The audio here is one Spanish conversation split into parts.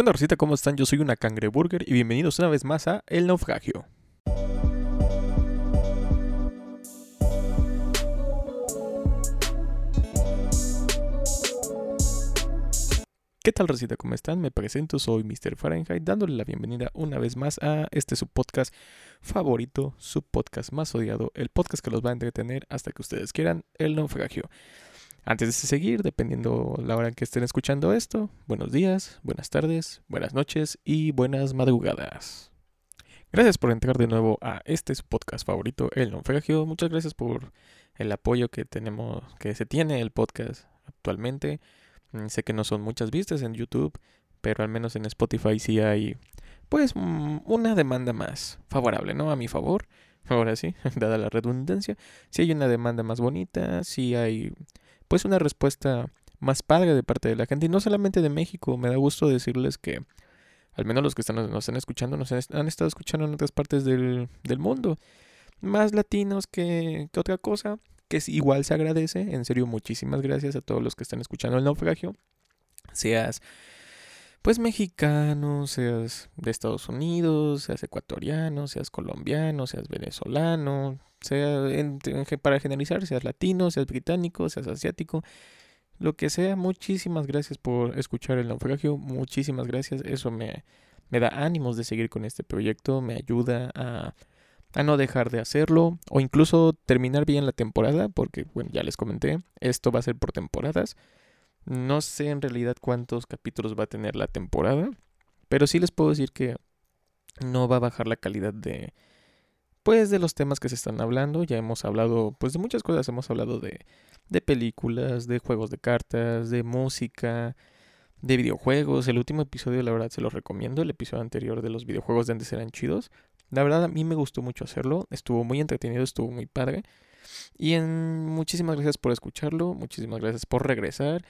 ¿Qué onda, Rosita? ¿Cómo están? Yo soy una cangreburger y bienvenidos una vez más a El Naufragio. ¿Qué tal, Rosita? ¿Cómo están? Me presento, soy Mr. Fahrenheit, dándole la bienvenida una vez más a este su podcast favorito, su podcast más odiado, el podcast que los va a entretener hasta que ustedes quieran, El Naufragio. Antes de seguir, dependiendo la hora en que estén escuchando esto, buenos días, buenas tardes, buenas noches y buenas madrugadas. Gracias por entrar de nuevo a este su podcast favorito, El Naufragio. Muchas gracias por el apoyo que tenemos, que se tiene el podcast actualmente. Mm, Sé que no son muchas vistas en YouTube, pero al menos en Spotify sí hay, pues, mm, una demanda más favorable, ¿no? A mi favor. Ahora sí, dada la redundancia, sí hay una demanda más bonita, sí hay pues una respuesta más padre de parte de la gente. Y no solamente de México, me da gusto decirles que al menos los que están, nos están escuchando nos han, estado escuchando en otras partes del, del mundo. Más latinos que, que otra cosa, que igual se agradece. En serio, muchísimas gracias a todos los que están escuchando el naufragio. Seas pues mexicano, seas de Estados Unidos, seas ecuatoriano, seas colombiano, seas venezolano, sea en- para generalizar, seas latino, seas británico, seas asiático, lo que sea, muchísimas gracias por escuchar el naufragio, muchísimas gracias, eso me, me da ánimos de seguir con este proyecto, me ayuda a, a no dejar de hacerlo o incluso terminar bien la temporada, porque bueno, ya les comenté, esto va a ser por temporadas. No sé en realidad cuántos capítulos va a tener la temporada, pero sí les puedo decir que no va a bajar la calidad de pues de los temas que se están hablando. Ya hemos hablado pues de muchas cosas, hemos hablado de de películas, de juegos de cartas, de música, de videojuegos. El último episodio la verdad se los recomiendo, el episodio anterior de los videojuegos de antes eran chidos. La verdad a mí me gustó mucho hacerlo, estuvo muy entretenido, estuvo muy padre. Y en, muchísimas gracias por escucharlo, muchísimas gracias por regresar.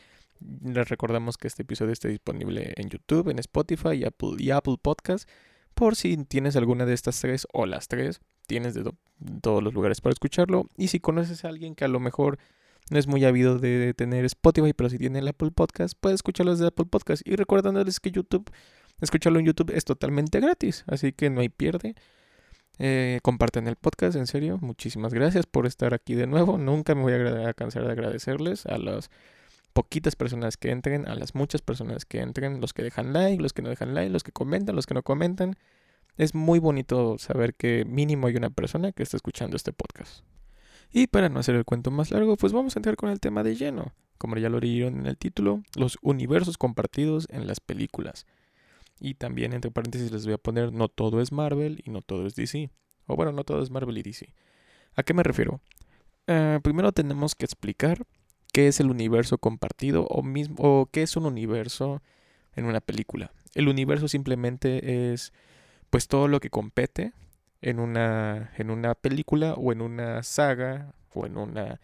Les recordamos que este episodio está disponible en YouTube, en Spotify y Apple, y Apple Podcast. Por si tienes alguna de estas tres o las tres, tienes de do- todos los lugares para escucharlo. Y si conoces a alguien que a lo mejor no es muy ávido de tener Spotify, pero si tiene el Apple Podcast, puede escucharlo desde Apple Podcast. Y recordándoles que YouTube, escucharlo en YouTube es totalmente gratis, así que no hay pierde. Eh, compartan el podcast, en serio. Muchísimas gracias por estar aquí de nuevo. Nunca me voy a, cansar de agradecerles a las poquitas personas que entren, a las muchas personas que entren, los que dejan like, los que no dejan like, los que comentan, los que no comentan. Es muy bonito saber que mínimo hay una persona que está escuchando este podcast. Y para no hacer el cuento más largo, pues vamos a entrar con el tema de lleno. Como ya lo leyeron en el título, los universos compartidos en las películas. Y también entre paréntesis les voy a poner no todo es Marvel y no todo es DC. O bueno, no todo es Marvel y DC. ¿A qué me refiero? Eh, primero tenemos que explicar qué es el universo compartido o, mismo, o qué es un universo en una película. El universo simplemente es pues todo lo que compete en una, en una película o en una saga o en una...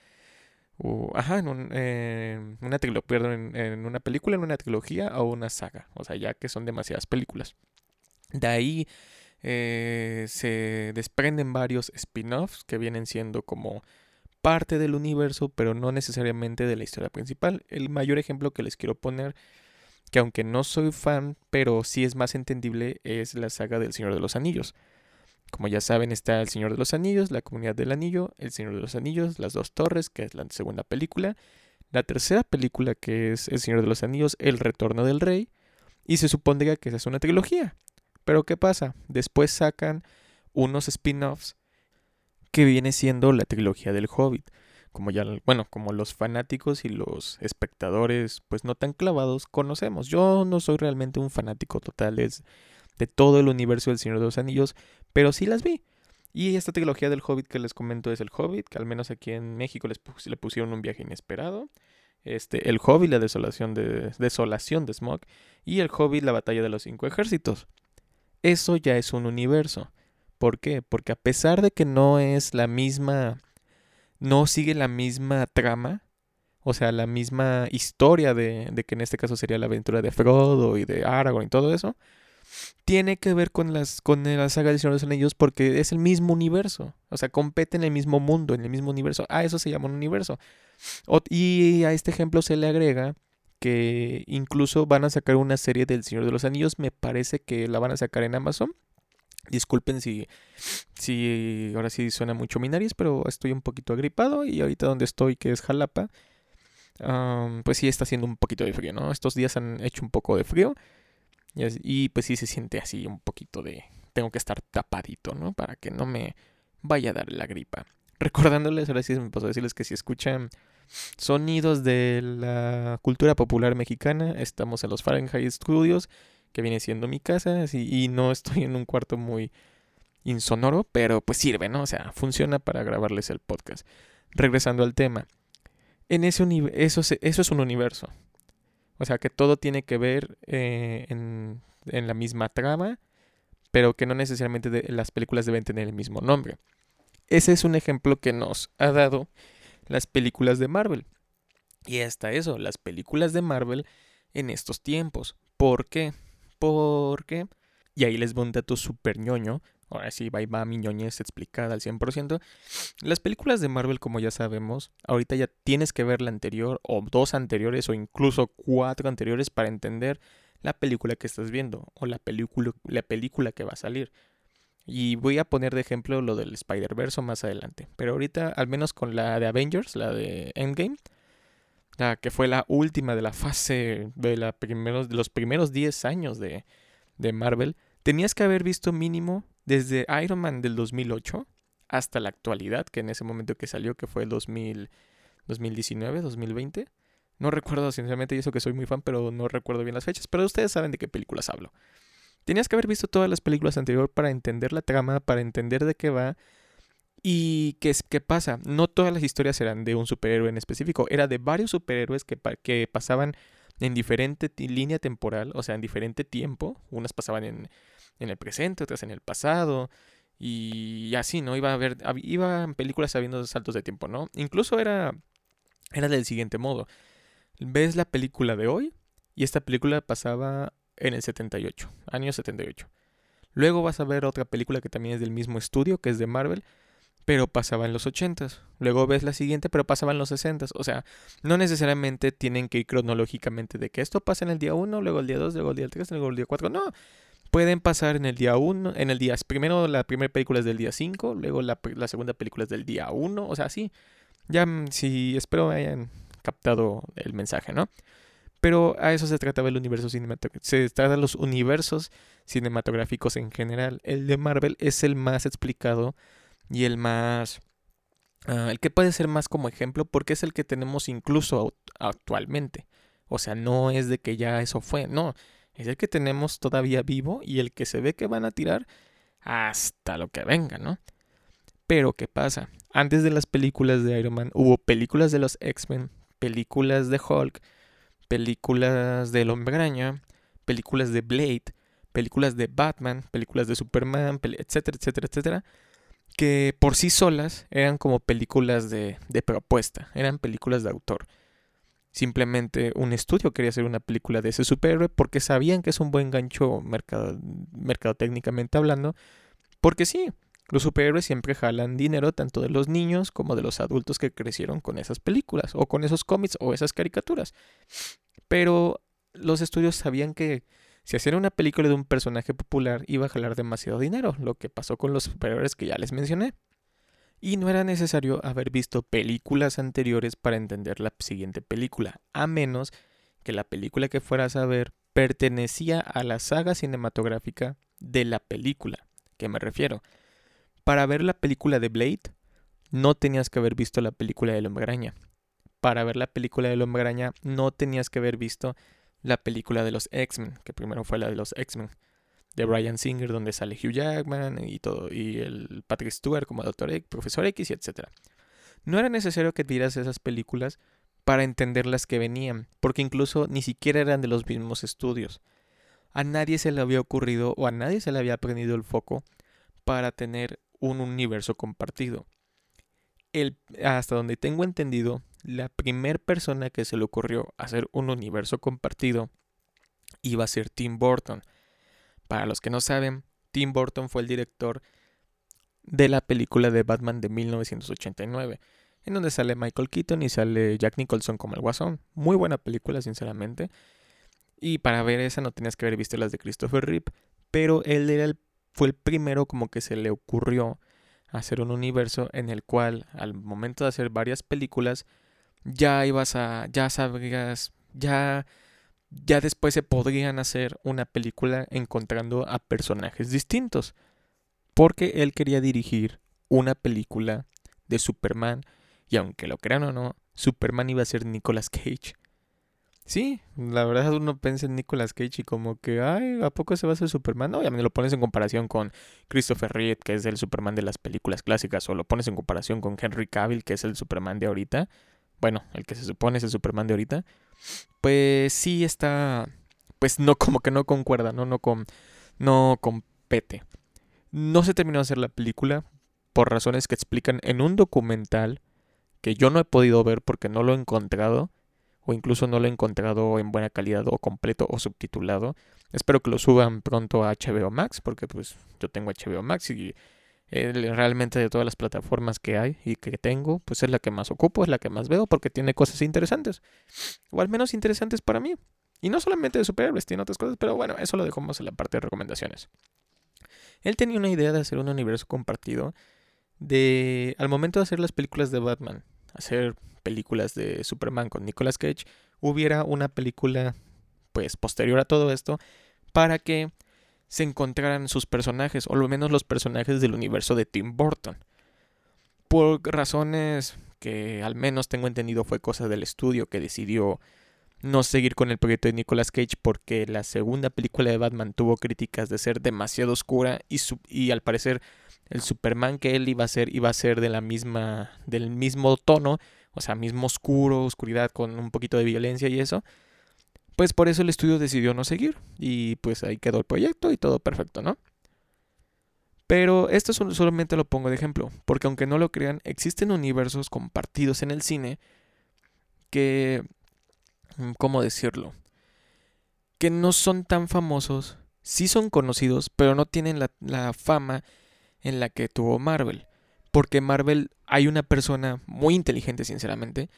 o- ajá, en un, eh, una perdón, en, en una película, en una trilogía o una saga. O sea, ya que son demasiadas películas. De ahí eh, se desprenden varios spin-offs que vienen siendo como parte del universo, pero no necesariamente de la historia principal. El mayor ejemplo que les quiero poner, que aunque no soy fan, pero sí es más entendible, es la saga del Señor de los Anillos. Como ya saben, está El Señor de los Anillos, La Comunidad del Anillo, El Señor de los Anillos, Las Dos Torres, que es la segunda película. La tercera película, que es El Señor de los Anillos, El Retorno del Rey. Y se supondría que esa es una trilogía. Pero ¿qué pasa? Después sacan unos spin-offs que viene siendo la trilogía del Hobbit. Como ya, bueno, como los fanáticos y los espectadores, pues no tan clavados, conocemos. Yo no soy realmente un fanático total es de todo el universo del Señor de los Anillos, pero sí las vi. Y esta trilogía del Hobbit que les comento es el Hobbit, que al menos aquí en México les le pusieron un viaje inesperado. Este, el Hobbit, la desolación de, desolación de Smog. Y el Hobbit, la batalla de los cinco ejércitos. Eso ya es un universo. ¿Por qué? Porque a pesar de que no es la misma, no sigue la misma trama, o sea, la misma historia de, de que en este caso sería la aventura de Frodo y de Aragorn y todo eso, tiene que ver con las con la saga del Señor de los Anillos porque es el mismo universo, o sea, compete en el mismo mundo, en el mismo universo. A eso se llama un universo. Y a este ejemplo se le agrega que incluso van a sacar una serie del Señor de los Anillos, me parece que la van a sacar en Amazon. Disculpen si, si ahora sí suena mucho Minaris, pero estoy un poquito agripado y ahorita donde estoy, que es Jalapa, pues sí está haciendo un poquito de frío, ¿no? Estos días han hecho un poco de frío y, pues sí se siente así un poquito de... Tengo que estar tapadito, ¿no? Para que no me vaya a dar la gripa. Recordándoles, ahora sí me pasó a decirles que si escuchan sonidos de la cultura popular mexicana, estamos en los Fahrenheit Studios, que viene siendo mi casa, y no estoy en un cuarto muy insonoro, pero pues sirve, ¿no? O sea, funciona para grabarles el podcast. Regresando al tema en ese eso, eso es un universo. O sea, que todo tiene que ver eh, en, la misma trama, pero que no necesariamente las películas deben tener el mismo nombre. Ese es un ejemplo que nos ha dado las películas de Marvel. Y hasta eso, las películas de Marvel en estos tiempos. ¿Por qué? Porque, y ahí les voy un dato súper ñoño, ahora sí va, va mi ñoñez explicada al 100%. Las películas de Marvel, como ya sabemos, ahorita ya tienes que ver la anterior o dos anteriores o incluso cuatro anteriores para entender la película que estás viendo o la película, la película que va a salir. Y voy a poner de ejemplo lo del Spider-Verse más adelante. Pero ahorita, al menos con la de Avengers, la de Endgame, que fue la última de la fase de, la los primeros 10 años de, Marvel, tenías que haber visto mínimo desde Iron Man del 2008 hasta la actualidad, que en ese momento que salió, que fue el 2000, 2019, 2020. No recuerdo sinceramente, y eso que soy muy fan, pero no recuerdo bien las fechas. Pero ustedes saben de qué películas hablo. Tenías que haber visto todas las películas anteriores para entender la trama, para entender de qué va. Y qué, qué pasa. No todas las historias eran de un superhéroe en específico. Era de varios superhéroes que, que pasaban en diferente línea temporal, o sea, en diferente tiempo. Unas pasaban en, en el presente, otras en el pasado. Y así, ¿no? Iba a haber, iba películas habiendo saltos de tiempo, ¿no? Incluso era, era del siguiente modo. Ves la película de hoy y esta película pasaba en el 78, año 78. Luego vas a ver otra película que también es del mismo estudio, que es de Marvel, pero pasaba en los 80. Luego ves la siguiente, pero pasaba en los 60. O sea, no necesariamente tienen que ir cronológicamente de que esto pasa en el día 1, luego el día 2, luego el día 3, luego el día 4. No, pueden pasar en el día 1, en el día, primero la primera película es del día 5, luego la, segunda película es del día 1, o sea, sí, ya mm, sí, espero hayan captado el mensaje, ¿no? Pero a eso se trataba el universo cinematográfico, se trata de los universos cinematográficos en general. El de Marvel es el más explicado y el más... Ah, el que puede ser más como ejemplo porque es el que tenemos incluso actualmente. O sea, no es de que ya eso fue, no, es el que tenemos todavía vivo y el que se ve que van a tirar hasta lo que venga, ¿no? Pero, ¿qué pasa? Antes de las películas de Iron Man hubo películas de los X-Men, películas de Hulk, películas del Hombre Araña, películas de Blade, películas de Batman, películas de Superman, etcétera, etcétera, etcétera, que por sí solas eran como películas de, de propuesta, eran películas de autor. Simplemente un estudio quería hacer una película de ese superhéroe porque sabían que es un buen gancho mercado, técnicamente hablando. Porque sí, los superhéroes siempre jalan dinero tanto de los niños como de los adultos que crecieron con esas películas o con esos cómics o esas caricaturas. Pero los estudios sabían que si hacían una película de un personaje popular iba a jalar demasiado dinero, lo que pasó con los superhéroes que ya les mencioné y no era necesario haber visto películas anteriores para entender la siguiente película, a menos que la película que fueras a ver pertenecía a la saga cinematográfica de la película. ¿Qué me refiero? Para ver la película de Blade, no tenías que haber visto la película de Hombre Araña. Para ver la película de Hombre Araña, no tenías que haber visto la película de los X-Men, que primero fue la de los X-Men de Brian Singer, donde sale Hugh Jackman y todo, y el Patrick Stewart como Doctor X, Profesor X, etc. No era necesario que vieras esas películas para entender las que venían, porque incluso ni siquiera eran de los mismos estudios. A nadie se le había ocurrido o a nadie se le había prendido el foco para tener un universo compartido. El, hasta donde tengo entendido, la primera persona que se le ocurrió hacer un universo compartido iba a ser Tim Burton para los que no saben, Tim Burton fue el director de la película de Batman de 1989. en donde sale Michael Keaton y sale Jack Nicholson como el Guasón. Muy buena película, sinceramente. Y para ver esa no tenías que haber visto las de Christopher Reeve, pero él era el, fue el primero como que se le ocurrió hacer un universo en el cual al momento de hacer varias películas ya ibas a ya sabrías ya ya después se podrían hacer una película encontrando a personajes distintos porque él quería dirigir una película de Superman y aunque lo crean o no Superman iba a ser Nicolas Cage Sí, la verdad uno piensa en Nicolas Cage y como que, ay, ¿a poco se va a hacer Superman? No, obviamente lo pones en comparación con Christopher Reeve, que es el Superman de las películas clásicas, o lo pones en comparación con Henry Cavill, que es el Superman de ahorita. Bueno, el que se supone es el Superman de ahorita. Pues sí está, pues no, como que no concuerda, no, no, con, no compete. No se terminó de hacer la película por razones que explican en un documental que yo no he podido ver porque no lo he encontrado o incluso no lo he encontrado en buena calidad o completo o subtitulado. Espero que lo suban pronto a HBO Max porque pues yo tengo HBO Max y realmente de todas las plataformas que hay y que tengo, pues es la que más ocupo, es la que más veo porque tiene cosas interesantes. O al menos interesantes para mí. Y no solamente de superhéroes, tiene otras cosas, pero bueno, eso lo dejamos en la parte de recomendaciones. Él tenía una idea de hacer un universo compartido de al momento de hacer las películas de Batman, hacer películas de Superman con Nicolas Cage, hubiera una película pues posterior a todo esto para que se encontraran sus personajes, o al menos los personajes del universo de Tim Burton. Por razones que al menos tengo entendido fue cosa del estudio que decidió no seguir con el proyecto de Nicolas Cage porque la segunda película de Batman tuvo críticas de ser demasiado oscura y, y al parecer el Superman que él iba a ser iba a ser de la misma del mismo tono o sea, mismo oscuro, oscuridad con un poquito de violencia y eso, pues por eso el estudio decidió no seguir y pues ahí quedó el proyecto y todo perfecto, ¿no? Pero esto solamente lo pongo de ejemplo, porque aunque no lo crean, existen universos compartidos en el cine que, mm, ¿cómo decirlo? Que no son tan famosos, sí son conocidos, pero no tienen la, la fama en la que tuvo Marvel. Porque Marvel hay una persona muy inteligente, sinceramente,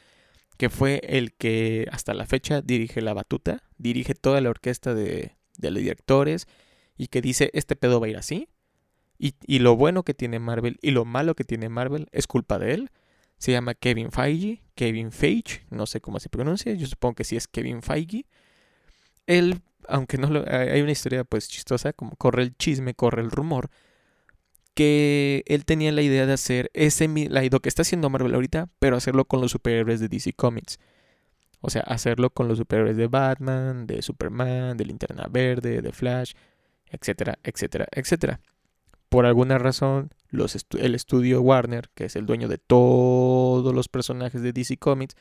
que fue el que hasta la fecha dirige la batuta, dirige toda la orquesta de, de los directores y que dice, este pedo va a ir así. Y, y, lo bueno que tiene Marvel y lo malo que tiene Marvel es culpa de él. Se llama Kevin Feige, Kevin Feige, no sé cómo se pronuncia, yo supongo que sí es Kevin Feige. Él, aunque no lo, hay una historia pues chistosa, como corre el chisme, corre el rumor, que él tenía la idea de hacer ese lo que está haciendo Marvel ahorita, pero hacerlo con los superhéroes de DC Comics. O sea, hacerlo con los superhéroes de Batman, de Superman, de Linterna Verde, de Flash, etcétera, etcétera, etcétera. Por alguna razón, el estudio Warner, que es el dueño de todos los personajes de DC Comics,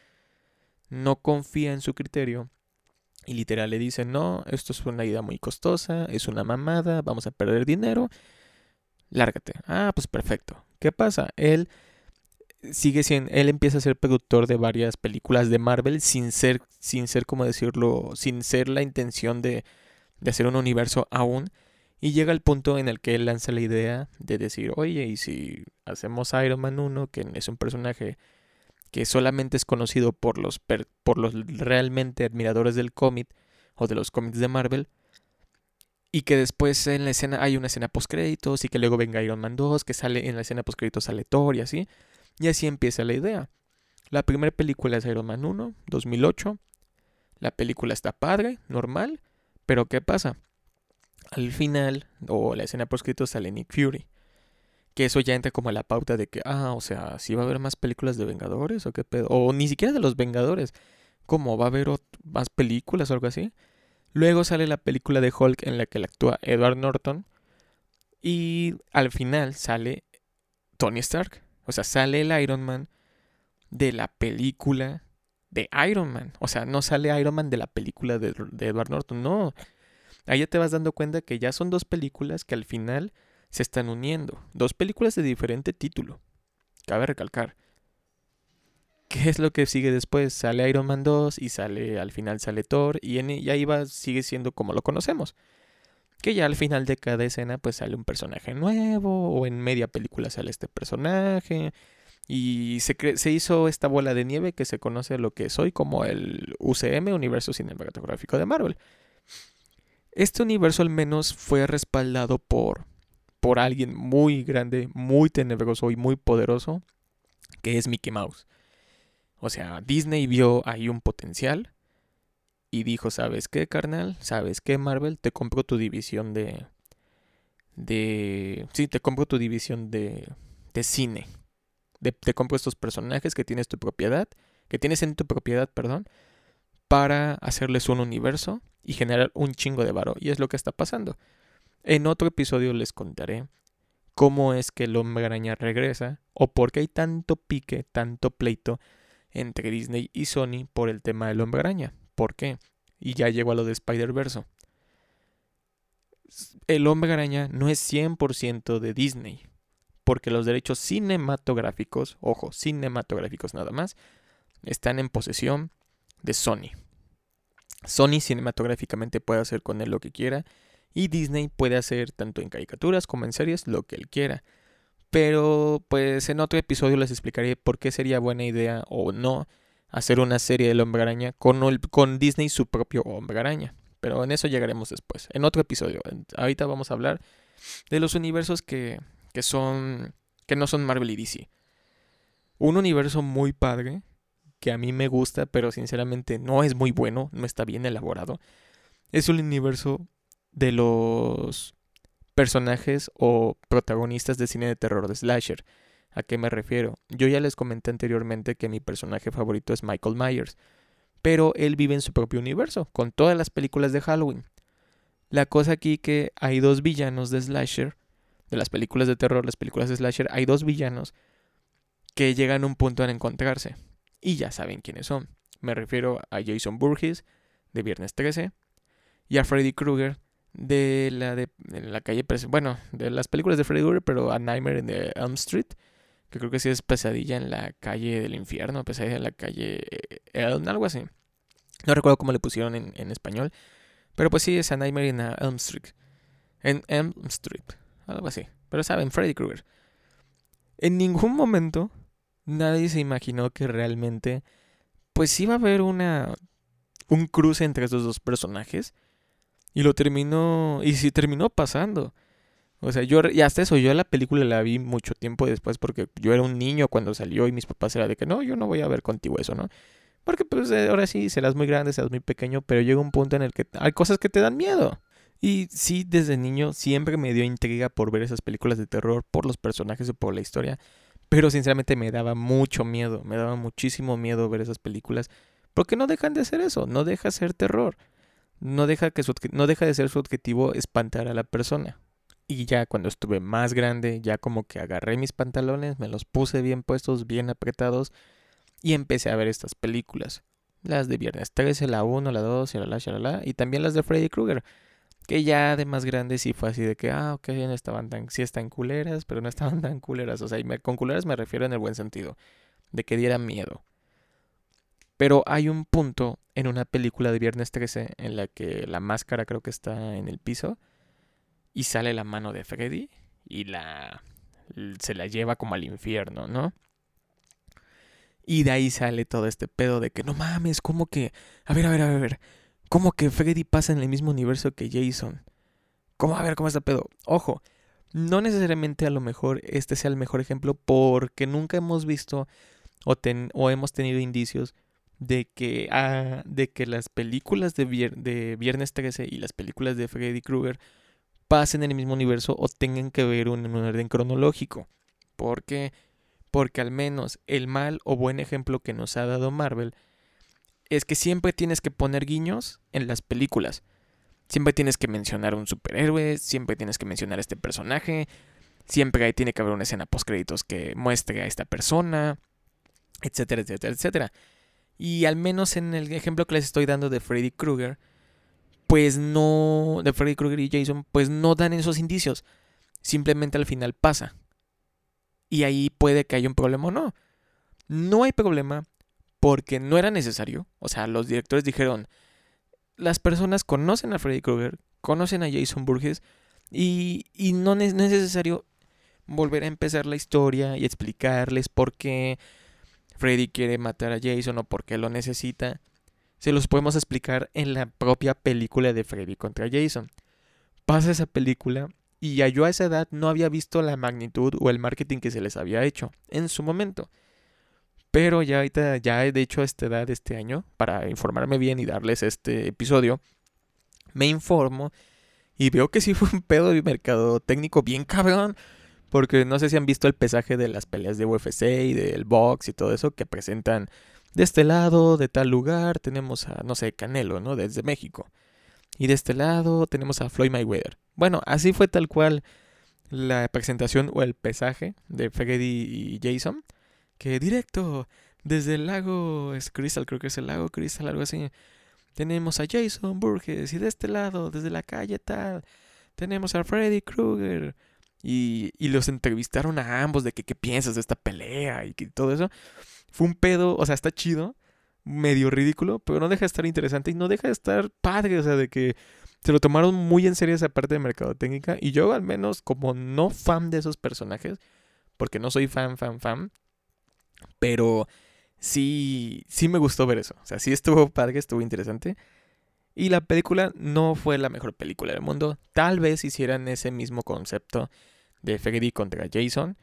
no confía en su criterio y literal le dice, no, esto es una idea muy costosa, es una mamada, vamos a perder dinero lárgate. Ah, pues perfecto. ¿Qué pasa? Él sigue siendo, él empieza a ser productor de varias películas de Marvel sin ser, sin ser, como decirlo, sin ser la intención de, de hacer un universo aún. Y llega el punto en el que él lanza la idea de decir, oye, ¿y si hacemos Iron Man 1, que es un personaje que solamente es conocido por los, por los realmente admiradores del cómic o de los cómics de Marvel? Y que después en la escena hay una escena post créditos y que luego venga Iron Man 2, que sale en la escena post créditos sale Thor y así. Y así empieza la idea. La primera película es Iron Man 1, 2008. La película está padre, normal, pero ¿qué pasa? Al final, o la escena post créditos sale Nick Fury. Que eso ya entra como a la pauta de que, ah, o sea, si va a haber más películas de Vengadores o qué pedo. O ni siquiera de los Vengadores. ¿Cómo? ¿Va a haber más películas o algo así? Luego sale la película de Hulk en la que actúa Edward Norton. Y al final sale Tony Stark. O sea, sale el Iron Man de la película de Iron Man. O sea, no sale Iron Man de la película de, Edward Norton. No. Ahí ya te vas dando cuenta que ya son dos películas que al final se están uniendo. Dos películas de diferente título. Cabe recalcar. ¿Qué es lo que sigue después? Sale Iron Man 2 y sale al final sale Thor y, en, y ahí va, sigue siendo como lo conocemos. Que ya al final de cada escena pues sale un personaje nuevo o en media película sale este personaje Y se, se hizo esta bola de nieve que se conoce lo que es hoy como el UCM, Universo Cinematográfico de Marvel. Este universo al menos fue respaldado por, por alguien muy grande, muy tenebroso y muy poderoso, que es Mickey Mouse. O sea, Disney vio ahí un potencial y dijo, ¿sabes qué, carnal? ¿Sabes qué, Marvel? Te compro tu división de... de... Sí, te compro tu división de, de cine. te compro estos personajes que tienes tu propiedad, que tienes en tu propiedad, perdón, para hacerles un universo y generar un chingo de varo. Y es lo que está pasando. En otro episodio les contaré cómo es que el hombre araña regresa o por qué hay tanto pique, tanto pleito entre Disney y Sony por el tema del hombre araña. ¿Por qué? Y ya llegó a lo de Spider-Verse. El hombre araña no es 100% de Disney, porque los derechos cinematográficos, ojo, cinematográficos nada más, están en posesión de Sony. Sony cinematográficamente puede hacer con él lo que quiera y Disney puede hacer tanto en caricaturas como en series lo que él quiera. Pero pues en otro episodio les explicaré por qué sería buena idea o no hacer una serie del Hombre Araña con, con Disney su propio Hombre Araña. Pero en eso llegaremos después, en otro episodio. Ahorita vamos a hablar de los universos que, que son que no son Marvel y DC. Un universo muy padre que a mí me gusta, pero sinceramente no es muy bueno, no está bien elaborado. Es un universo de los personajes o protagonistas de cine de terror de slasher. ¿A qué me refiero? Yo ya les comenté anteriormente que mi personaje favorito es Michael Myers, pero él vive en su propio universo, con todas las películas de Halloween. La cosa aquí que hay dos villanos de slasher, de las películas de terror, las películas de slasher, hay dos villanos que llegan a un punto en encontrarse. Y ya saben quiénes son. Me refiero a Jason Burgess, de Viernes 13, y a Freddy Krueger, de la de, la calle, bueno, de las películas de Freddy Krueger, pero a Nightmare in the Elm Street, que creo que sí es Pesadilla en la calle del infierno, Pesadilla en la calle Elm, algo así. No recuerdo cómo le pusieron en, en español, pero pues sí es a Nightmare in Elm Street. En Elm Street, algo así. Pero saben, Freddy Krueger. En ningún momento nadie se imaginó que realmente pues iba a haber una un cruce entre estos dos personajes y lo terminó y sí terminó pasando. O sea, yo y hasta eso yo la película la vi mucho tiempo después porque yo era un niño cuando salió y mis papás era de que no, yo no voy a ver contigo eso, ¿no? Porque pues eh, ahora sí serás muy grande, serás muy pequeño, pero llega un punto en el que hay cosas que te dan miedo. Y sí, desde niño siempre me dio intriga por ver esas películas de terror, por los personajes y por la historia. Pero sinceramente me daba mucho miedo, me daba muchísimo miedo ver esas películas, porque no dejan de hacer eso, no deja de ser terror. No deja, que no deja de ser su objetivo espantar a la persona. Y ya cuando estuve más grande, ya como que agarré mis pantalones, me los puse bien puestos, bien apretados, y empecé a ver estas películas. Las de Viernes 13, la 1, la 2, y la, y también las de Freddy Krueger que ya de más grande sí fue así de que, ah, ok, no estaban tan, sí están culeras, pero no estaban tan culeras. O sea, con culeras me refiero en el buen sentido, de que diera miedo. Pero hay un punto en una película de Viernes 13 en la que la máscara creo que está en el piso y sale la mano de Freddy y la se la lleva como al infierno, ¿no? Y de ahí sale todo este pedo de que no mames, como que, a ver, a ver, a ver, ¿Cómo que Freddy pasa en el mismo universo que Jason? ¿Cómo? A ver, ¿cómo está pedo? Ojo, no necesariamente a lo mejor este sea el mejor ejemplo porque nunca hemos visto o, o hemos tenido indicios de que, ah, de que las películas de, de Viernes 13 y las películas de Freddy Krueger pasen en el mismo universo o tengan que ver en un orden cronológico. ¿Por qué? Porque al menos el mal o buen ejemplo que nos ha dado Marvel es que siempre tienes que poner guiños en las películas. Siempre tienes que mencionar un superhéroe, siempre tienes que mencionar a este personaje, siempre tiene que haber una escena post créditos que muestre a esta persona, etcétera, etcétera, etcétera. Y al menos en el ejemplo que les estoy dando de Freddy Krueger, pues no, de Freddy Krueger y Jason, pues no dan esos indicios. Simplemente al final pasa. Y ahí puede que haya un problema o no. No hay problema porque no era necesario. O sea, los directores dijeron, las personas conocen a Freddy Krueger, conocen a Jason Burgess y, y no, es necesario volver a empezar la historia y explicarles por qué Freddy quiere matar a Jason o por qué lo necesita, se los podemos explicar en la propia película de Freddy contra Jason. Pasa esa película y ya yo a esa edad no había visto la magnitud o el marketing que se les había hecho en su momento. Pero ya ahorita, ya de hecho a esta edad, este año, para informarme bien y darles este episodio, me informo y veo que sí fue un pedo de mercado técnico bien cabrón. Porque no sé si han visto el pesaje de las peleas de UFC y del box y todo eso que presentan de este lado, de tal lugar, tenemos a, no sé, Canelo, ¿no? Desde México. Y de este lado tenemos a Floyd Mayweather. Bueno, así fue tal cual la presentación o el pesaje de Freddy y Jason. Que directo desde el lago es Crystal, creo que es el lago Crystal, algo así. Tenemos a Jason Burgess y de este lado, desde la calle tal, tenemos a Freddy Krueger. Y, y los entrevistaron a ambos de que qué piensas de esta pelea y que todo eso. Fue un pedo, o sea, está chido, medio ridículo, pero no deja de estar interesante y no deja de estar padre, o sea, de que se lo tomaron muy en serio esa parte de mercadotecnia. Y yo, al menos, como no fan de esos personajes, porque no soy fan, fan, fan, pero sí, sí me gustó ver eso. O sea, sí estuvo padre, estuvo interesante. Y la película no fue la mejor película del mundo. Tal vez hicieran ese mismo concepto de Freddy contra Jason.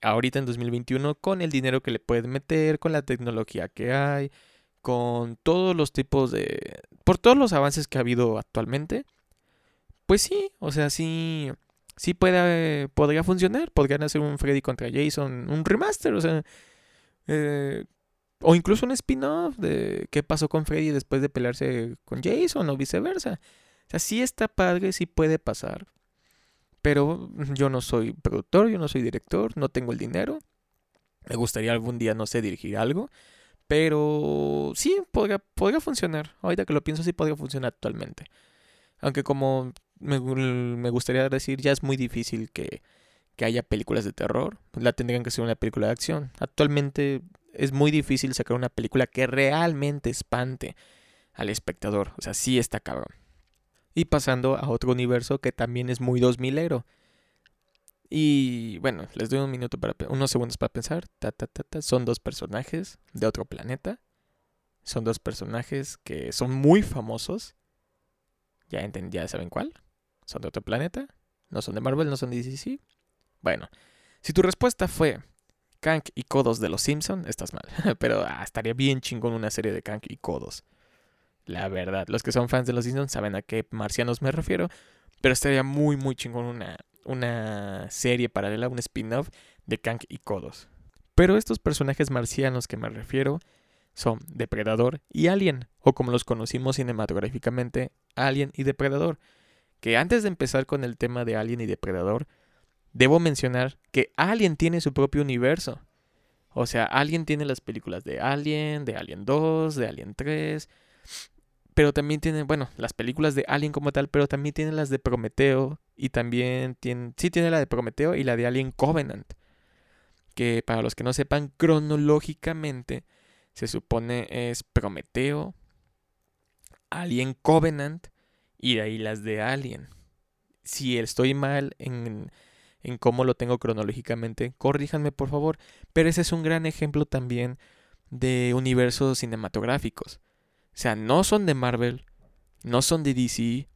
Ahorita en 2021, con el dinero que le pueden meter, con la tecnología que hay, con todos los tipos de... por todos los avances que ha habido actualmente. Pues sí, o sea, sí, sí puede, podría funcionar. Podrían hacer un Freddy contra Jason, un remaster, o sea, eh, o incluso un spin-off de qué pasó con Freddy después de pelearse con Jason o viceversa. O sea, sí está padre, sí puede pasar. Pero yo no soy productor, yo no soy director, no tengo el dinero. Me gustaría algún día, no sé, dirigir algo. Pero sí, podría, podría funcionar. Ahorita que lo pienso, sí podría funcionar actualmente. Aunque como me, me gustaría decir, ya es muy difícil que, que haya películas de terror. La tendrían que ser una película de acción. Actualmente es muy difícil sacar una película que realmente espante al espectador. O sea, sí está cabrón. Y pasando a otro universo que también es muy 2000ero. Y bueno, les doy un minuto para unos segundos para pensar. Ta, ta, ta, Son dos personajes de otro planeta. Son dos personajes que son muy famosos. Ya entendí, ya saben cuál. Son de otro planeta. No son de Marvel, no son de DC. Bueno, si tu respuesta fue Kank y Kodos de los Simpson, estás mal. Pero ah, estaría bien chingón una serie de Kank y Kodos. La verdad, los que son fans de los Simpsons saben a qué marcianos me refiero. Pero estaría muy, muy chingón una, una serie paralela, un spin-off de Kank y Kodos. Pero estos personajes marcianos que me refiero son Depredador y Alien, o como los conocimos cinematográficamente, Alien y Depredador. Que antes de empezar con el tema de Alien y Depredador, Debo mencionar que Alien tiene su propio universo. O sea, Alien tiene las películas de Alien, de Alien 2, de Alien 3. Pero también tiene, bueno, las películas de Alien como tal, pero también tiene las de Prometeo. Y también tiene, sí tiene la de Prometeo y la de Alien Covenant. Que para los que no sepan, cronológicamente se supone es Prometeo, Alien Covenant y de ahí las de Alien. Si estoy mal en en cómo lo tengo cronológicamente, corríjanme por favor, pero ese es un gran ejemplo también de universos cinematográficos. O sea, no son de Marvel, no son de DC,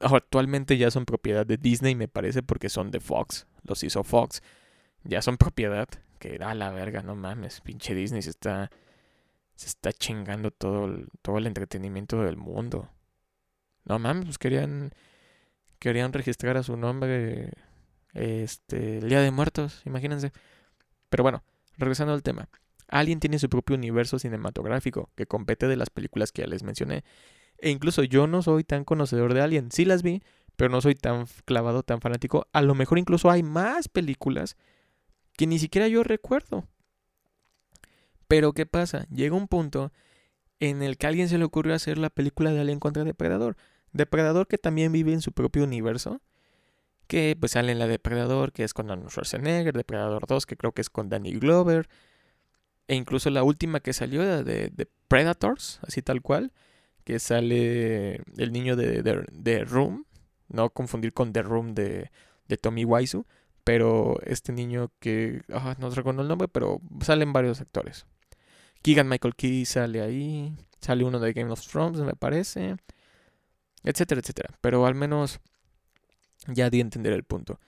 actualmente ya son propiedad de Disney, me parece, porque son de Fox, los hizo Fox, ya son propiedad, que da la verga, no mames, pinche Disney se está, se está chingando todo el, todo el entretenimiento del mundo. No mames, pues querían querían registrar a su nombre este, el Día de Muertos, imagínense. Pero bueno, regresando al tema. Alien tiene su propio universo cinematográfico que compete de las películas que ya les mencioné. E incluso yo no soy tan conocedor de Alien. Sí las vi, pero no soy tan clavado, tan fanático. A lo mejor incluso hay más películas que ni siquiera yo recuerdo. Pero ¿qué pasa? Llega un punto en el que a alguien se le ocurrió hacer la película de Alien contra Depredador. Depredador que también vive en su propio universo. Que pues sale en la Depredador, que es con Arnold Schwarzenegger, Depredador 2, que creo que es con Danny Glover. E incluso la última que salió de, de Predators, así tal cual. Que sale el niño de, de, Room. No confundir con The Room de, de Tommy Wiseau. pero este niño que ah, no recuerdo el nombre, pero salen varios actores. Keegan Michael Key sale ahí, sale uno de Game of Thrones, me parece, etcétera, etcétera. Pero al menos ya di a entender el punto.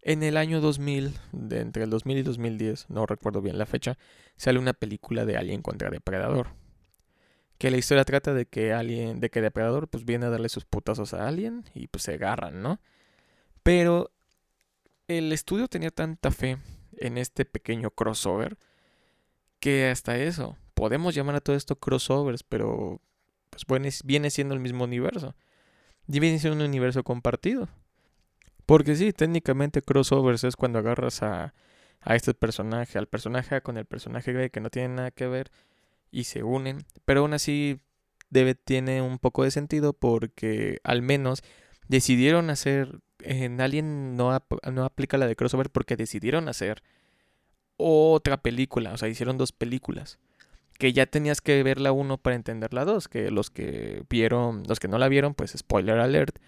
En el año 2000, de entre el 2000 y 2010, no recuerdo bien la fecha, sale una película de Alien contra Depredador. Que la historia trata de que Alien, de que Depredador pues viene a darle sus putazos a Alien y pues se agarran, ¿no? Pero el estudio tenía tanta fe en este pequeño crossover que hasta eso, podemos llamar a todo esto crossovers, pero pues viene siendo el mismo universo. Y un universo compartido. Porque sí, técnicamente crossovers es cuando agarras a, a este personaje, al personaje con el personaje B que no tienen nada que ver y se unen. Pero aún así debe, tiene un poco de sentido porque al menos decidieron hacer. En Alien no aplica la de crossover porque decidieron hacer otra película. O sea, hicieron dos películas. Que ya tenías que ver la uno para entender la dos. Que los que vieron, los que no la vieron, pues spoiler alert.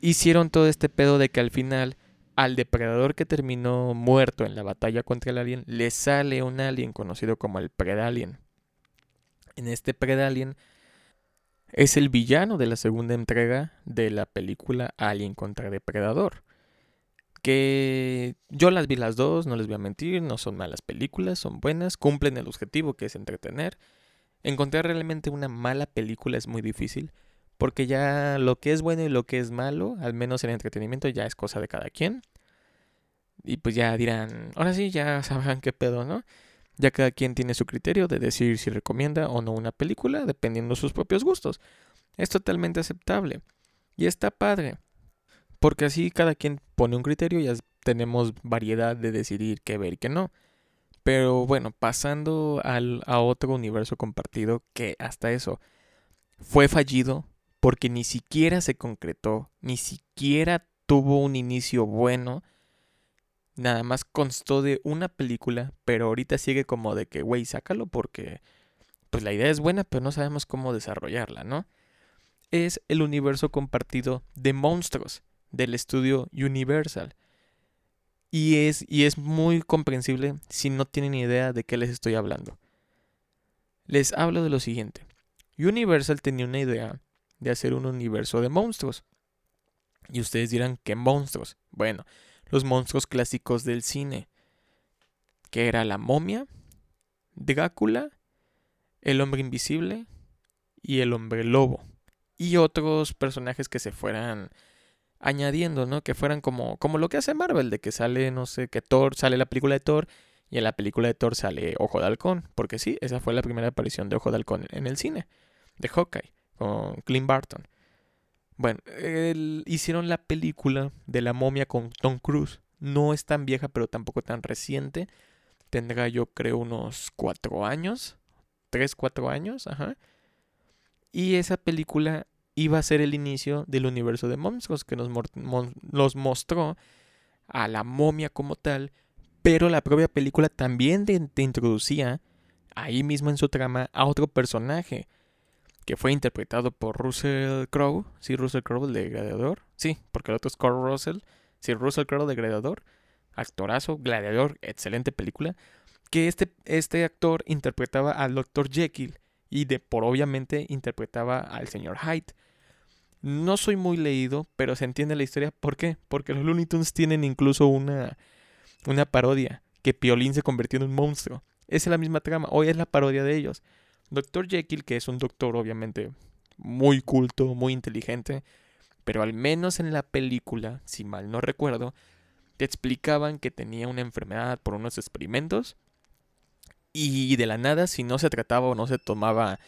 Hicieron todo este pedo de que al final al depredador que terminó muerto en la batalla contra el alien le sale un alien conocido como el Predalien. En este Predalien es el villano de la segunda entrega de la película Alien contra Depredador. Que yo las vi las dos, no les voy a mentir, no son malas películas, son buenas, cumplen el objetivo que es entretener. Encontrar realmente una mala película es muy difícil, porque ya lo que es bueno y lo que es malo, al menos en entretenimiento, ya es cosa de cada quien. Y pues ya dirán, ahora sí, ya sabrán qué pedo, ¿no? Ya cada quien tiene su criterio de decir si recomienda o no una película, dependiendo de sus propios gustos. Es totalmente aceptable. Y está padre. Porque así cada quien pone un criterio y ya tenemos variedad de decidir qué ver y qué no. Pero bueno, pasando al, a otro universo compartido que hasta eso fue fallido porque ni siquiera se concretó, ni siquiera tuvo un inicio bueno nada más constó de una película, pero ahorita sigue como de que, güey, sácalo porque pues la idea es buena, pero no sabemos cómo desarrollarla, ¿no? Es el universo compartido de monstruos del estudio Universal. Y es, y es muy comprensible si no tienen idea de qué les estoy hablando. Les hablo de lo siguiente. Universal tenía una idea de hacer un universo de monstruos. Y ustedes dirán, ¿qué monstruos? Bueno, los monstruos clásicos del cine, que era la momia, Drácula, el hombre invisible y el hombre lobo. Y otros personajes que se fueran añadiendo, ¿no? Que fueran como, como lo que hace Marvel, de que sale, no sé, que Thor, sale la película de Thor y en la película de Thor sale Ojo de Halcón, porque sí, esa fue la primera aparición de Ojo de Halcón en el cine, de Hawkeye, con Clint Barton. Bueno, hicieron la película de la momia con Tom Cruise. No es tan vieja, pero tampoco tan reciente. Tendrá yo creo unos cuatro años. Tres, cuatro años, ajá. Y esa película iba a ser el inicio del universo de monstruos que nos, mostró a la momia como tal. Pero la propia película también te introducía ahí mismo en su trama a otro personaje que fue interpretado por Russell Crowe. Sí, Russell Crowe, el de Gladiador. Sí, porque el otro es Carl Russell. Sí, Russell Crowe de Gladiador. Actorazo, Gladiador, excelente película. Que este, este actor interpretaba al Dr. Jekyll y de por obviamente interpretaba al señor Hyde. No soy muy leído, pero se entiende la historia. ¿Por qué? Porque los Looney Tunes tienen incluso una, una parodia, que Piolín se convirtió en un monstruo. Esa es la misma trama, hoy es la parodia de ellos. Doctor Jekyll, que es un doctor obviamente muy culto, muy inteligente, pero al menos en la película, si mal no recuerdo, te explicaban que tenía una enfermedad por unos experimentos y de la nada, si no se trataba o no se tomaba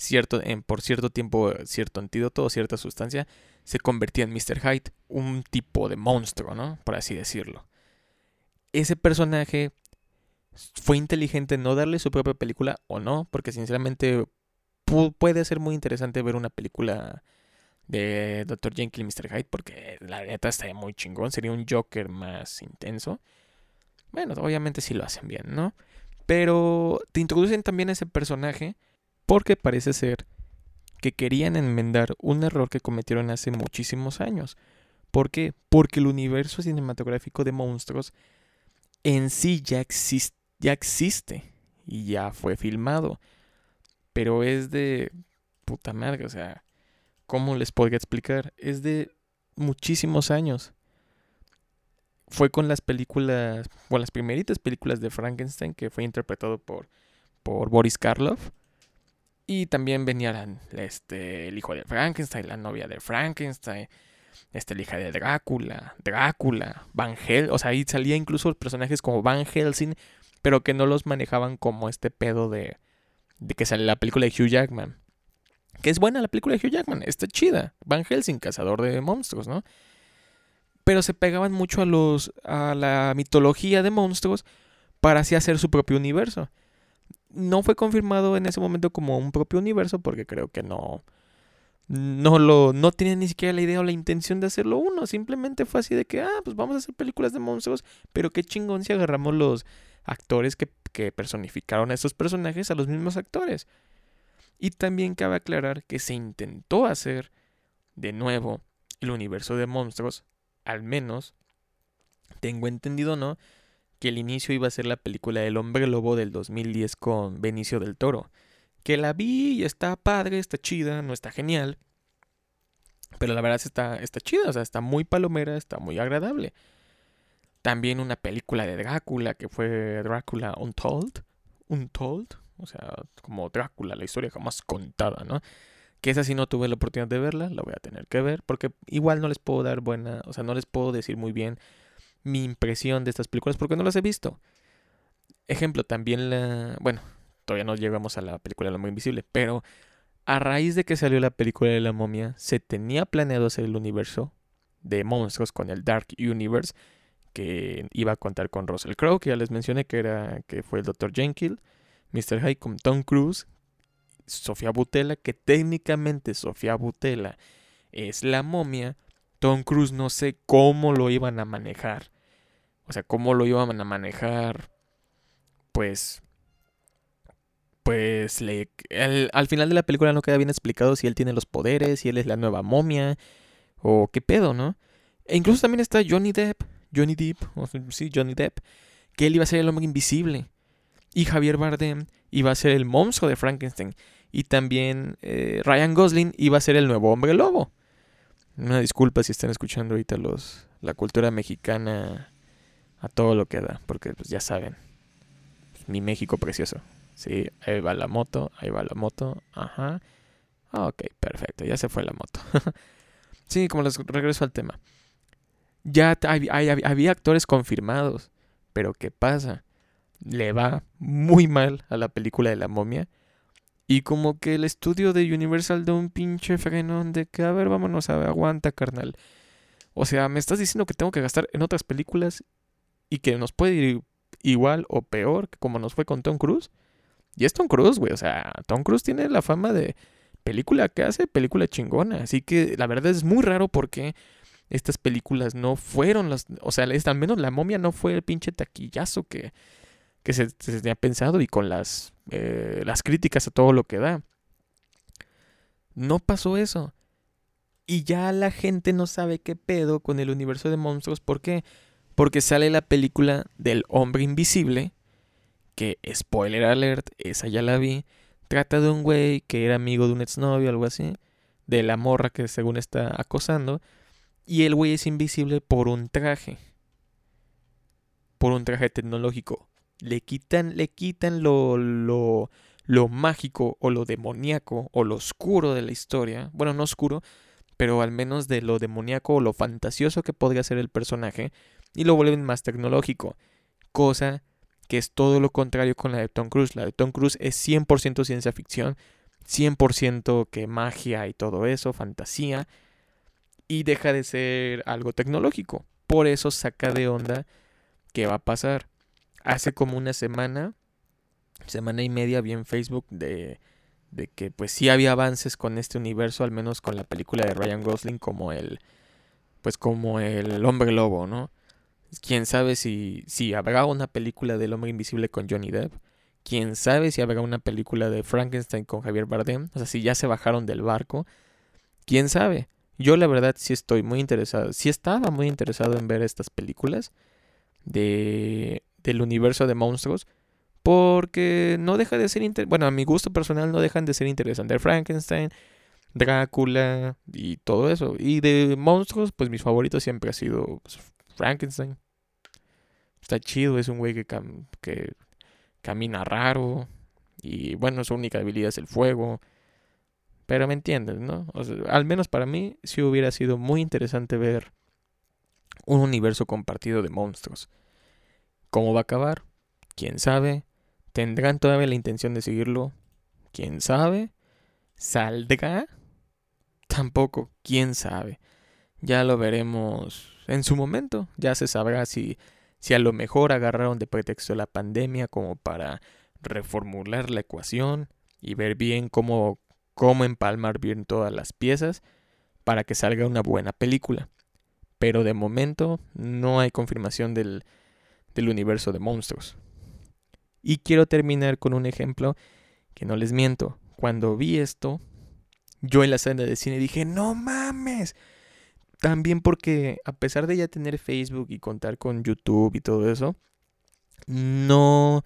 cierto, en, por cierto tiempo cierto antídoto o cierta sustancia, se convertía en Mr. Hyde, un tipo de monstruo, ¿no? Por así decirlo. Ese personaje fue inteligente no darle su propia película o no, porque sinceramente puede ser muy interesante ver una película de Dr. Jekyll y Mr. Hyde, porque la neta estaría muy chingón, sería un Joker más intenso. Bueno, obviamente sí lo hacen bien, ¿no? Pero te introducen también a ese personaje porque parece ser que querían enmendar un error que cometieron hace muchísimos años. ¿Por qué? Porque el universo cinematográfico de monstruos en sí ya, ya existe y ya fue filmado. Pero es de puta madre, o sea, ¿cómo les podría explicar? Es de muchísimos años. Fue con las películas, con las primeritas películas de Frankenstein que fue interpretado por, por Boris Karloff. Y también venían este, el hijo de Frankenstein, la novia de Frankenstein, este, la hija de Drácula, Drácula, Van Helsing. O sea, ahí salía incluso personajes como Van Helsing, pero que no los manejaban como este pedo de, de que sale la película de Hugh Jackman. Que es buena la película de Hugh Jackman, está chida. Van Helsing, cazador de monstruos, ¿no? Pero se pegaban mucho a los a la mitología de monstruos para así hacer su propio universo. No fue confirmado en ese momento como un propio universo porque creo que no no lo no tenía ni siquiera la idea o la intención de hacerlo uno, simplemente fue así de que ah, pues vamos a hacer películas de monstruos, pero qué chingón si agarramos los actores que, que personificaron a estos personajes a los mismos actores. Y también cabe aclarar que se intentó hacer de nuevo el universo de monstruos, al menos tengo entendido, ¿no? Que el inicio iba a ser la película El hombre lobo del 2010 con Benicio del Toro. Que la vi y está padre, está chida, no está genial. Pero la verdad está, está chida, o sea, está muy palomera, está muy agradable. También una película de Drácula que fue Drácula Untold. Untold, o sea, como Drácula, la historia jamás contada, ¿no? Que esa sí no tuve la oportunidad de verla, la voy a tener que ver, porque igual no les puedo dar buena, o sea, no les puedo decir muy bien mi impresión de estas películas porque no las he visto. Ejemplo, también la, bueno, todavía no llegamos a la película de la momia invisible, pero a raíz de que salió la película de la momia, se tenía planeado hacer el universo de monstruos con el Dark Universe, que iba a contar con Russell Crowe, que ya les mencioné que era que fue el Dr. Jenkins Mr. High con Tom Cruise, Sofía Butela, que técnicamente Sofía Butela es la momia, Tom Cruise no sé cómo lo iban a manejar. O sea, cómo lo iban a manejar. Pues. Pues le, al final de la película no queda bien explicado si él tiene los poderes, si él es la nueva momia. O qué pedo, ¿no? E incluso también está Johnny Depp. Johnny Depp. sí, Johnny Depp. Que él iba a ser el hombre invisible y Javier Bardem iba a ser el monstruo de Frankenstein. Y también eh, Ryan Gosling iba a ser el nuevo hombre lobo. Una disculpa si están escuchando ahorita los, la cultura mexicana a todo lo que da, porque pues ya saben, mi México precioso. Sí, ahí va la moto, ahí va la moto, ajá. Ok, perfecto, ya se fue la moto. sí, como les regreso al tema. Ya había actores confirmados, pero ¿qué pasa? le va muy mal a la película de la momia. Y como que el estudio de Universal da un pinche frenón de que, a ver, vámonos a aguanta, carnal. O sea, me estás diciendo que tengo que gastar en otras películas y que nos puede ir igual o peor que como nos fue con Tom Cruise. Y es Tom Cruise, güey. O sea, Tom Cruise tiene la fama de película que hace, película chingona. Así que la verdad es muy raro porque estas películas no fueron las... O sea, al menos la momia no fue el pinche taquillazo que que se, tenía pensado y con las, eh, las críticas a todo lo que da. No pasó eso. Y ya la gente no sabe qué pedo con el universo de monstruos. ¿Por qué? Porque sale la película del hombre invisible. Que, spoiler alert, esa ya la vi. Trata de un güey que era amigo de un exnovio o algo así. De la morra que según está acosando. Y el güey es invisible por un traje. Por un traje tecnológico le quitan, le quitan lo, lo, lo mágico o lo demoníaco o lo oscuro de la historia. Bueno, no oscuro, pero al menos de lo demoníaco o lo fantasioso que podría ser el personaje y lo vuelven más tecnológico. Cosa que es todo lo contrario con la de Tom Cruise. La de Tom Cruise es 100% ciencia ficción, 100% que magia y todo eso, fantasía, y deja de ser algo tecnológico. Por eso saca de onda qué va a pasar hace como una semana, semana y media, vi en Facebook de, de que pues sí había avances con este universo, al menos con la película de Ryan Gosling como el, pues como el hombre lobo, ¿no? Quién sabe si, si habrá una película del hombre invisible con Johnny Depp. Quién sabe si habrá una película de Frankenstein con Javier Bardem. O sea, si ya se bajaron del barco. Quién sabe. Yo la verdad sí estoy muy interesado, sí estaba muy interesado en ver estas películas de, del universo de monstruos, porque no deja de ser, bueno, a mi gusto personal no dejan de ser interesantes. Frankenstein, Drácula y todo eso. Y de monstruos, pues mis favoritos siempre ha sido pues, Frankenstein. Está chido, es un güey que, que camina raro. Y bueno, su única habilidad es el fuego. Pero me entiendes, ¿no? al menos para mí sí hubiera sido muy interesante ver un universo compartido de monstruos. ¿Cómo va a acabar? ¿Quién sabe? ¿Tendrán todavía la intención de seguirlo? ¿Quién sabe? ¿Saldrá? Tampoco, quién sabe. Ya lo veremos en su momento. Ya se sabrá si, si a lo mejor agarraron de pretexto la pandemia como para reformular la ecuación y ver bien cómo, cómo empalmar bien todas las piezas para que salga una buena película. Pero de momento no hay confirmación del, del universo de monstruos. Y quiero terminar con un ejemplo que no les miento. Cuando vi esto, yo en la sala de cine dije, no mames. También porque a pesar de ya tener Facebook y contar con YouTube y todo eso, no,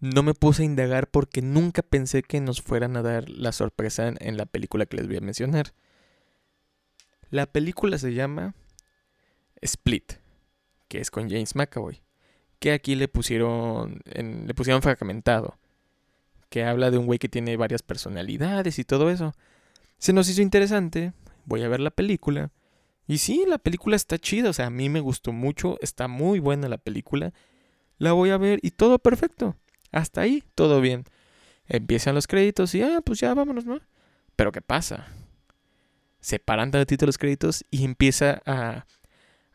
no me puse a indagar porque nunca pensé que nos fueran a dar la sorpresa en, la película que les voy a mencionar. La película se llama Split, que es con James McAvoy, que aquí le pusieron, le pusieron fragmentado, que habla de un güey que tiene varias personalidades y todo eso. Se nos hizo interesante, voy a ver la película. Y sí, la película está chida, o sea, a mí me gustó mucho, está muy buena la película. La voy a ver y todo perfecto. Hasta ahí, todo bien. Empiezan los créditos y, ah, pues ya vámonos, ¿no? Pero ¿qué pasa? Se paran tantito los créditos y empieza a,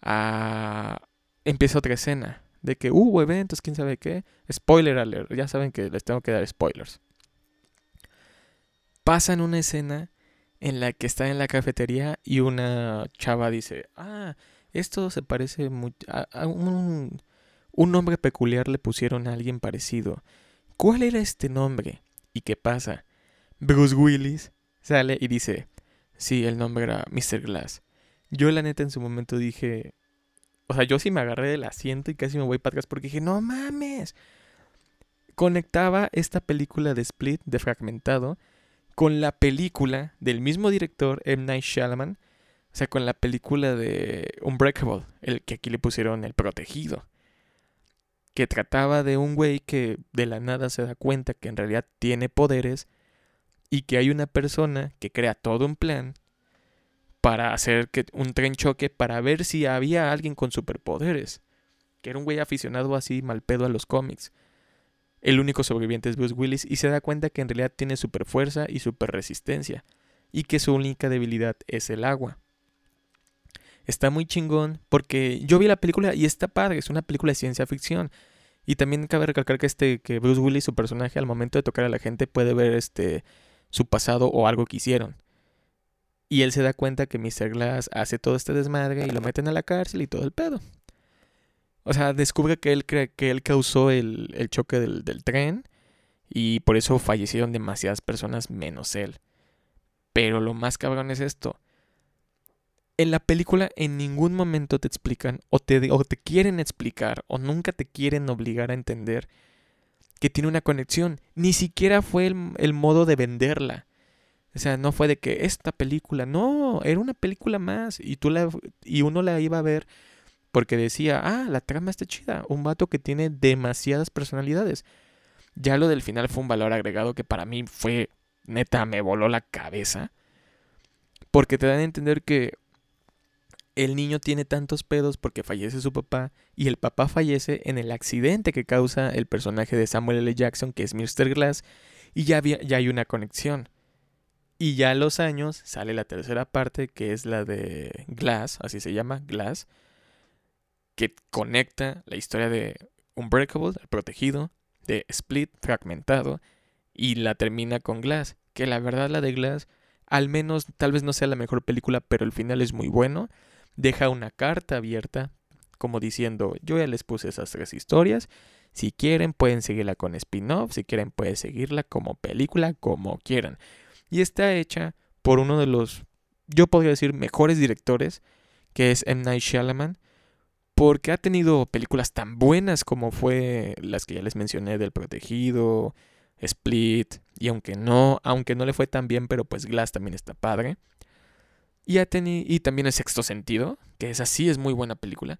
a... Empieza otra escena. De que hubo eventos, quién sabe qué. Spoiler alert. Ya saben que les tengo que dar spoilers. Pasan una escena en la que está en la cafetería y una chava dice, ah, esto se parece a, un, un nombre peculiar le pusieron a alguien parecido. ¿Cuál era este nombre? ¿Y qué pasa? Bruce Willis sale y dice, sí, el nombre era Mr. Glass. Yo la neta en su momento dije, o sea, yo sí me agarré del asiento y casi me voy para atrás porque dije, no mames. Conectaba esta película de Split, de Fragmentado, con la película del mismo director, M. Night Shyamalan, o sea, con la película de Unbreakable, el que aquí le pusieron El Protegido, que trataba de un güey que de la nada se da cuenta que en realidad tiene poderes y que hay una persona que crea todo un plan para hacer que un tren choque para ver si había alguien con superpoderes, que era un güey aficionado así mal pedo a los cómics. El único sobreviviente es Bruce Willis y se da cuenta que en realidad tiene super fuerza y super resistencia y que su única debilidad es el agua. Está muy chingón porque yo vi la película y está padre, es una película de ciencia ficción. Y también cabe recalcar que este que Bruce Willis, su personaje, al momento de tocar a la gente puede ver este su pasado o algo que hicieron. Y él se da cuenta que Mr. Glass hace todo este desmadre y lo meten a la cárcel y todo el pedo. O sea, descubre que él, que él causó el, choque del, del, tren y por eso fallecieron demasiadas personas menos él. Pero lo más cabrón es esto. En la película en ningún momento te explican o te, o te quieren explicar o nunca te quieren obligar a entender que tiene una conexión. Ni siquiera fue el, el modo de venderla. O sea, no fue de que esta película, no, era una película más y tú la y uno la iba a ver porque decía, ah, la trama está chida. Un vato que tiene demasiadas personalidades. Ya lo del final fue un valor agregado que para mí fue, neta, me voló la cabeza. Porque te dan a entender que el niño tiene tantos pedos porque fallece su papá y el papá fallece en el accidente que causa el personaje de Samuel L. Jackson, que es Mr. Glass, y ya, ya hay una conexión. Y ya a los años sale la tercera parte, que es la de Glass, así se llama, Glass, que conecta la historia de Unbreakable, el protegido, de Split, fragmentado, y la termina con Glass, que la verdad la de Glass, al menos tal vez no sea la mejor película, pero el final es muy bueno, deja una carta abierta, como diciendo, yo ya les puse esas tres historias, si quieren pueden seguirla con spin-off, si quieren pueden seguirla como película, como quieran. Y está hecha por uno de los yo podría decir, mejores directores, que es M. Night Shyamalan, porque ha tenido películas tan buenas como fue las que ya les mencioné del Protegido, Split, y aunque no, aunque no le fue tan bien, pero pues Glass también está padre. Y, ha tenido, y también El Sexto Sentido, que es así, es muy buena película,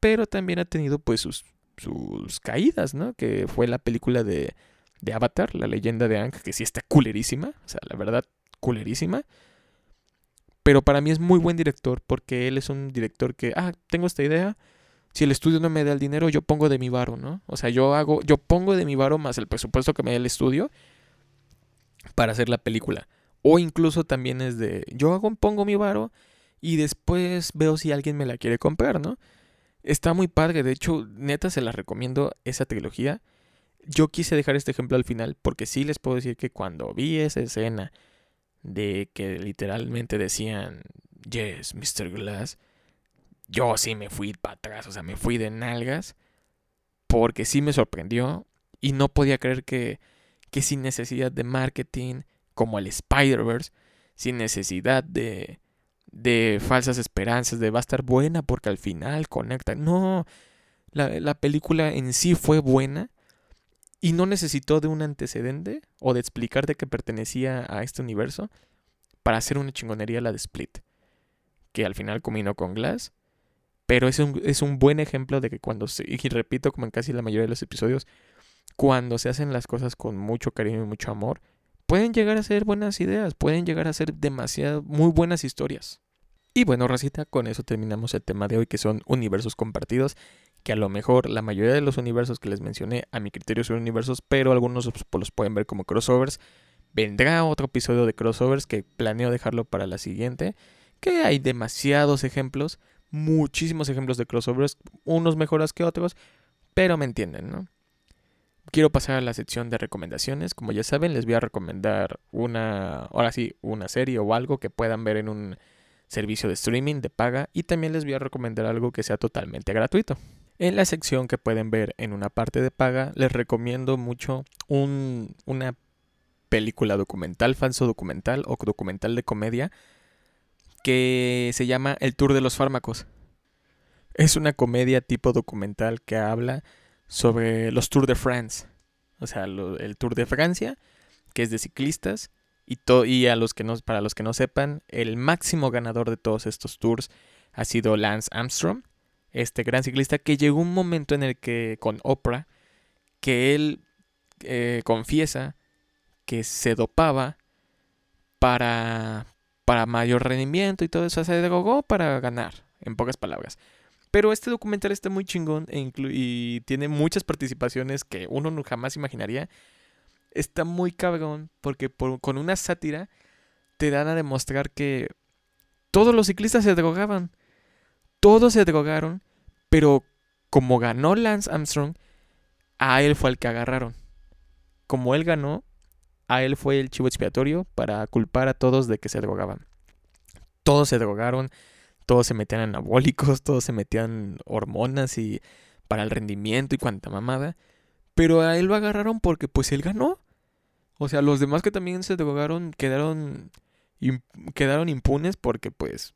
pero también ha tenido pues sus, sus caídas, ¿no? Que fue la película de, de Avatar, la leyenda de Ang, que sí está culerísima, o sea, la verdad, culerísima. Pero para mí es muy buen director porque él es un director que, ah, tengo esta idea, si el estudio no me da el dinero, yo pongo de mi varo, ¿no? O sea, yo hago, yo pongo de mi varo más el presupuesto que me da el estudio para hacer la película. O incluso también es de, yo hago, pongo mi varo y después veo si alguien me la quiere comprar, ¿no? Está muy padre, de hecho, neta se la recomiendo esa trilogía. Yo quise dejar este ejemplo al final porque sí les puedo decir que cuando vi esa escena de que literalmente decían, yes, Mr. Glass, yo sí me fui para atrás, o sea, me fui de nalgas, porque sí me sorprendió y no podía creer que, que sin necesidad de marketing, como el Spider-Verse, sin necesidad de, de falsas esperanzas, de va a estar buena porque al final conecta. No, la, la película en sí fue buena y no necesitó de un antecedente o de explicar de que pertenecía a este universo para hacer una chingonería la de Split, que al final combinó con Glass pero es un, es un buen ejemplo de que cuando se, y repito como en casi la mayoría de los episodios, cuando se hacen las cosas con mucho cariño y mucho amor, pueden llegar a ser buenas ideas, pueden llegar a ser demasiado, muy buenas historias. Y bueno, Racita, con eso terminamos el tema de hoy, que son universos compartidos, que a lo mejor la mayoría de los universos que les mencioné, a mi criterio son universos, pero algunos los pueden ver como crossovers. Vendrá otro episodio de crossovers que planeo dejarlo para la siguiente, que hay demasiados ejemplos, muchísimos ejemplos de crossovers, unos mejores que otros, pero me entienden, ¿no? Quiero pasar a la sección de recomendaciones. Como ya saben, les voy a recomendar una, ahora sí, una serie o algo que puedan ver en un servicio de streaming de paga y también les voy a recomendar algo que sea totalmente gratuito. En la sección que pueden ver en una parte de paga, les recomiendo mucho un, una película documental, falso documental o documental de comedia que se llama El Tour de los Fármacos. Es una comedia tipo documental que habla sobre los Tours de France. O sea, el Tour de Francia, que es de ciclistas. Y, y a los que no, para los que no sepan, el máximo ganador de todos estos tours ha sido Lance Armstrong, este gran ciclista que llegó un momento en el que con Oprah, que él eh, confiesa que se dopaba para, para mayor rendimiento y todo eso. Se drogó para ganar, en pocas palabras. Pero este documental está muy chingón e y tiene muchas participaciones que uno jamás imaginaría. Está muy cabrón porque con una sátira te dan a demostrar que todos los ciclistas se drogaban. Todos se drogaron, pero como ganó Lance Armstrong, a él fue el que agarraron. Como él ganó, a él fue el chivo expiatorio para culpar a todos de que se drogaban. Todos se drogaron, todos se metían anabólicos, todos se metían hormonas y para el rendimiento y cuanta mamada. Pero a él lo agarraron porque pues él ganó. O sea, los demás que también se drogaron quedaron, quedaron impunes porque pues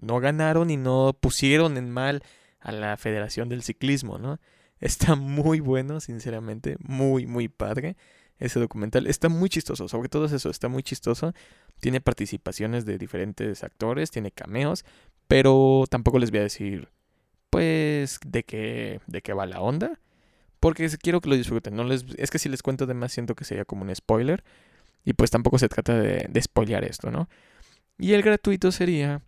no ganaron y no pusieron en mal a la Federación del Ciclismo, ¿no? Está muy bueno, sinceramente, muy, muy padre ese documental. Está muy chistoso, sobre todo eso, está muy chistoso. Tiene participaciones de diferentes actores, tiene cameos, pero tampoco les voy a decir, pues, de qué, de qué va la onda. Porque quiero que lo disfruten. No les, es que si les cuento de más siento que sería como un spoiler. Y pues tampoco se trata de, de spoilear esto, ¿no? Y el gratuito sería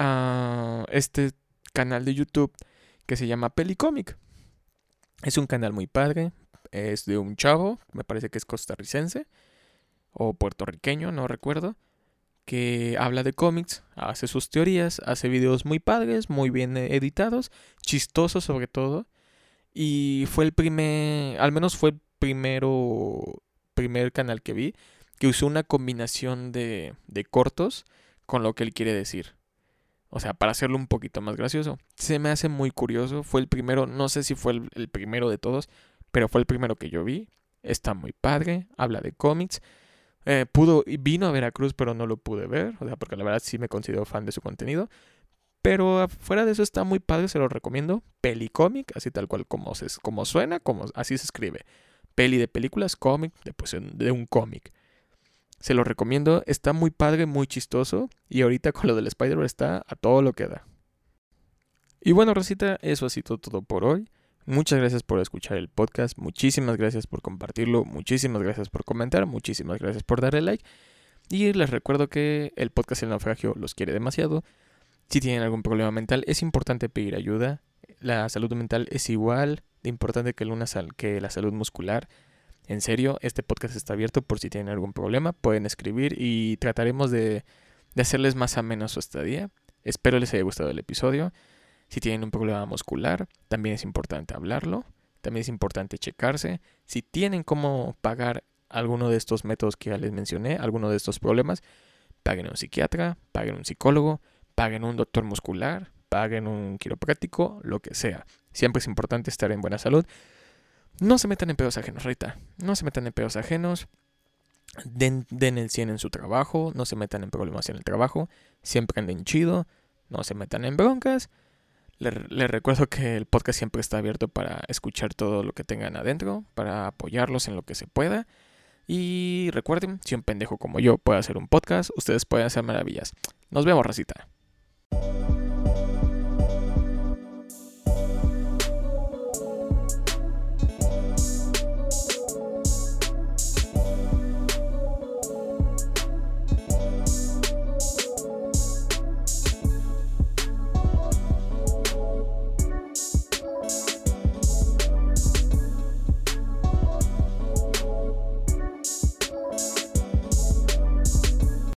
uh, este canal de YouTube que se llama Pelicomic. Es un canal muy padre, es de un chavo, me parece que es costarricense o puertorriqueño, no recuerdo, que habla de cómics, hace sus teorías, hace videos muy padres, muy bien editados, chistosos sobre todo, y fue el primer, al menos fue el primero, primer canal que vi que usó una combinación de, de cortos con lo que él quiere decir. O sea, para hacerlo un poquito más gracioso. Se me hace muy curioso. Fue el primero, no sé si fue el primero de todos, pero fue el primero que yo vi. Está muy padre, habla de cómics. Eh, pudo, vino a Veracruz, pero no lo pude ver. O sea, porque la verdad sí me considero fan de su contenido. Pero fuera de eso está muy padre, se lo recomiendo. Pelicomic, así tal cual como, se, como suena, como así se escribe. Peli de películas, cómic, de, pues, de un cómic. Se lo recomiendo, está muy padre, muy chistoso. Y ahorita con lo del Spider-Man está a todo lo que da. Y bueno, Rosita, eso ha sido todo por hoy. Muchas gracias por escuchar el podcast, muchísimas gracias por compartirlo, muchísimas gracias por comentar, muchísimas gracias por darle like. Y les recuerdo que el podcast El Naufragio los quiere demasiado. Si tienen algún problema mental, es importante pedir ayuda. La salud mental es igual de importante que, que la salud muscular. En serio, este podcast está abierto por si tienen algún problema. Pueden escribir y trataremos de, de hacerles más ameno su estadía. Espero les haya gustado el episodio. Si tienen un problema muscular, también es importante hablarlo. También es importante checarse. Si tienen cómo pagar alguno de estos métodos que ya les mencioné, alguno de estos problemas, paguen un psiquiatra, paguen un psicólogo, paguen un doctor muscular, paguen un quiropráctico, lo que sea. Siempre es importante estar en buena salud. No se metan en pedos ajenos, Rita. No se metan en pedos ajenos. Den, el 100 en su trabajo. No se metan en problemas en el trabajo. Siempre anden chido. No se metan en broncas. Les, recuerdo que el podcast siempre está abierto para escuchar todo lo que tengan adentro, para apoyarlos en lo que se pueda. Y recuerden, si un pendejo como yo puede hacer un podcast, ustedes pueden hacer maravillas. Nos vemos, racita.